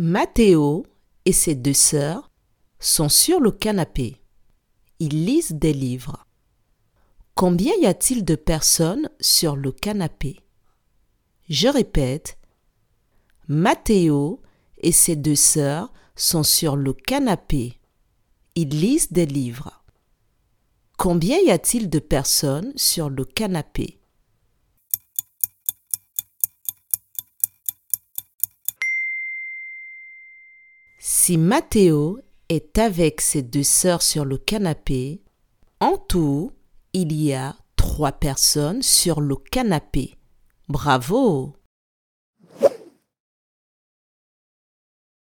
Mathéo et ses deux sœurs sont sur le canapé. Ils lisent des livres. Combien y a-t-il de personnes sur le canapé? Je répète. Mathéo et ses deux sœurs sont sur le canapé. Ils lisent des livres. Combien y a-t-il de personnes sur le canapé? Si Mathéo est avec ses deux sœurs sur le canapé, en tout, il y a trois personnes sur le canapé. Bravo